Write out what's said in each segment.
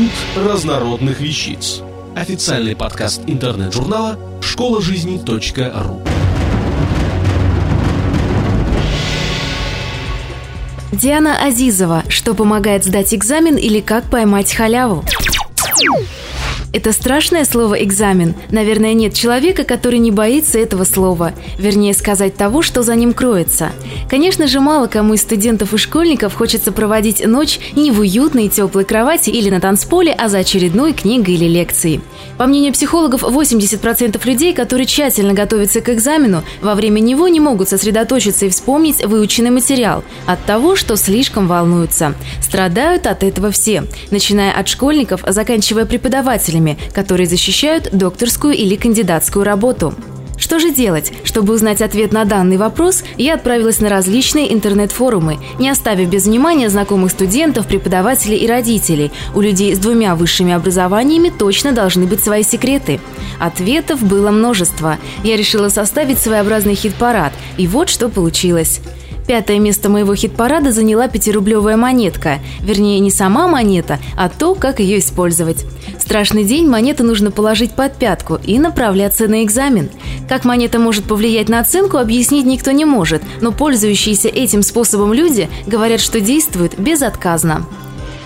Институт разнородных вещиц. Официальный подкаст интернет-журнала школа жизни .ру. Диана Азизова. Что помогает сдать экзамен или как поймать халяву? Это страшное слово «экзамен». Наверное, нет человека, который не боится этого слова. Вернее, сказать того, что за ним кроется. Конечно же, мало кому из студентов и школьников хочется проводить ночь не в уютной теплой кровати или на танцполе, а за очередной книгой или лекцией. По мнению психологов, 80% людей, которые тщательно готовятся к экзамену, во время него не могут сосредоточиться и вспомнить выученный материал от того, что слишком волнуются. Страдают от этого все, начиная от школьников, заканчивая преподавателями, экспертами, которые защищают докторскую или кандидатскую работу. Что же делать? Чтобы узнать ответ на данный вопрос, я отправилась на различные интернет-форумы, не оставив без внимания знакомых студентов, преподавателей и родителей. У людей с двумя высшими образованиями точно должны быть свои секреты. Ответов было множество. Я решила составить своеобразный хит-парад, и вот что получилось. Пятое место моего хит-парада заняла пятирублевая монетка. Вернее, не сама монета, а то, как ее использовать страшный день монету нужно положить под пятку и направляться на экзамен. Как монета может повлиять на оценку, объяснить никто не может, но пользующиеся этим способом люди говорят, что действуют безотказно.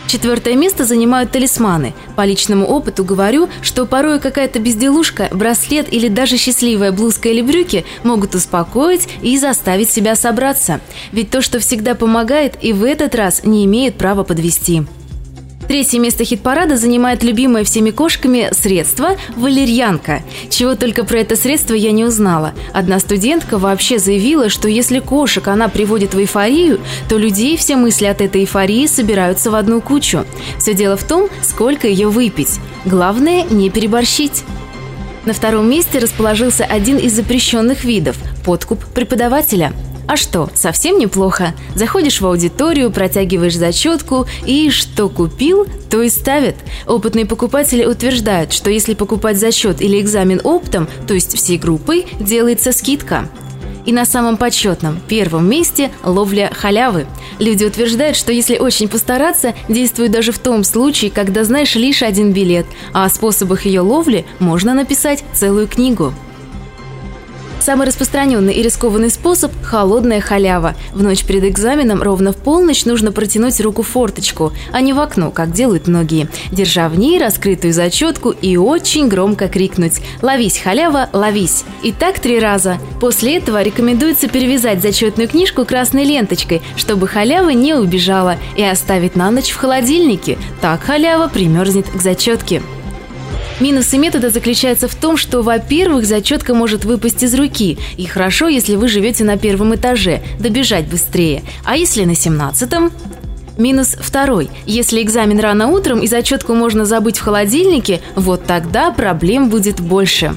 Четвертое место занимают талисманы. По личному опыту говорю, что порой какая-то безделушка, браслет или даже счастливая блузка или брюки могут успокоить и заставить себя собраться. Ведь то, что всегда помогает, и в этот раз не имеет права подвести. Третье место хит-парада занимает любимое всеми кошками средство – валерьянка. Чего только про это средство я не узнала. Одна студентка вообще заявила, что если кошек она приводит в эйфорию, то людей все мысли от этой эйфории собираются в одну кучу. Все дело в том, сколько ее выпить. Главное – не переборщить. На втором месте расположился один из запрещенных видов – подкуп преподавателя – а что, совсем неплохо. Заходишь в аудиторию, протягиваешь зачетку и что купил, то и ставят. Опытные покупатели утверждают, что если покупать зачет или экзамен оптом, то есть всей группой, делается скидка. И на самом почетном, первом месте – ловля халявы. Люди утверждают, что если очень постараться, действует даже в том случае, когда знаешь лишь один билет, а о способах ее ловли можно написать целую книгу. Самый распространенный и рискованный способ – холодная халява. В ночь перед экзаменом ровно в полночь нужно протянуть руку в форточку, а не в окно, как делают многие, держа в ней раскрытую зачетку и очень громко крикнуть «Ловись, халява, ловись!» И так три раза. После этого рекомендуется перевязать зачетную книжку красной ленточкой, чтобы халява не убежала, и оставить на ночь в холодильнике. Так халява примерзнет к зачетке. Минусы метода заключаются в том, что, во-первых, зачетка может выпасть из руки, и хорошо, если вы живете на первом этаже, добежать быстрее. А если на семнадцатом? Минус второй. Если экзамен рано утром и зачетку можно забыть в холодильнике, вот тогда проблем будет больше.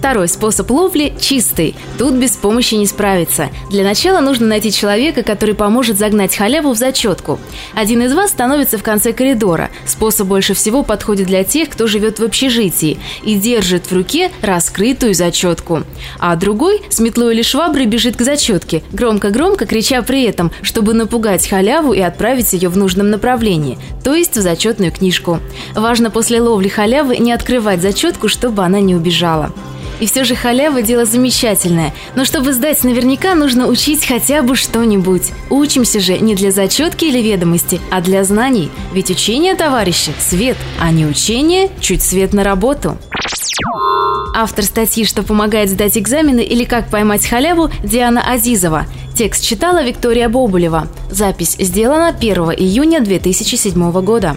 Второй способ ловли – чистый. Тут без помощи не справиться. Для начала нужно найти человека, который поможет загнать халяву в зачетку. Один из вас становится в конце коридора. Способ больше всего подходит для тех, кто живет в общежитии и держит в руке раскрытую зачетку. А другой с метлой или шваброй бежит к зачетке, громко-громко крича при этом, чтобы напугать халяву и отправить ее в нужном направлении, то есть в зачетную книжку. Важно после ловли халявы не открывать зачетку, чтобы она не убежала. И все же халява – дело замечательное. Но чтобы сдать наверняка, нужно учить хотя бы что-нибудь. Учимся же не для зачетки или ведомости, а для знаний. Ведь учение, товарищи, свет, а не учение – чуть свет на работу. Автор статьи «Что помогает сдать экзамены» или «Как поймать халяву» Диана Азизова. Текст читала Виктория Бобулева. Запись сделана 1 июня 2007 года.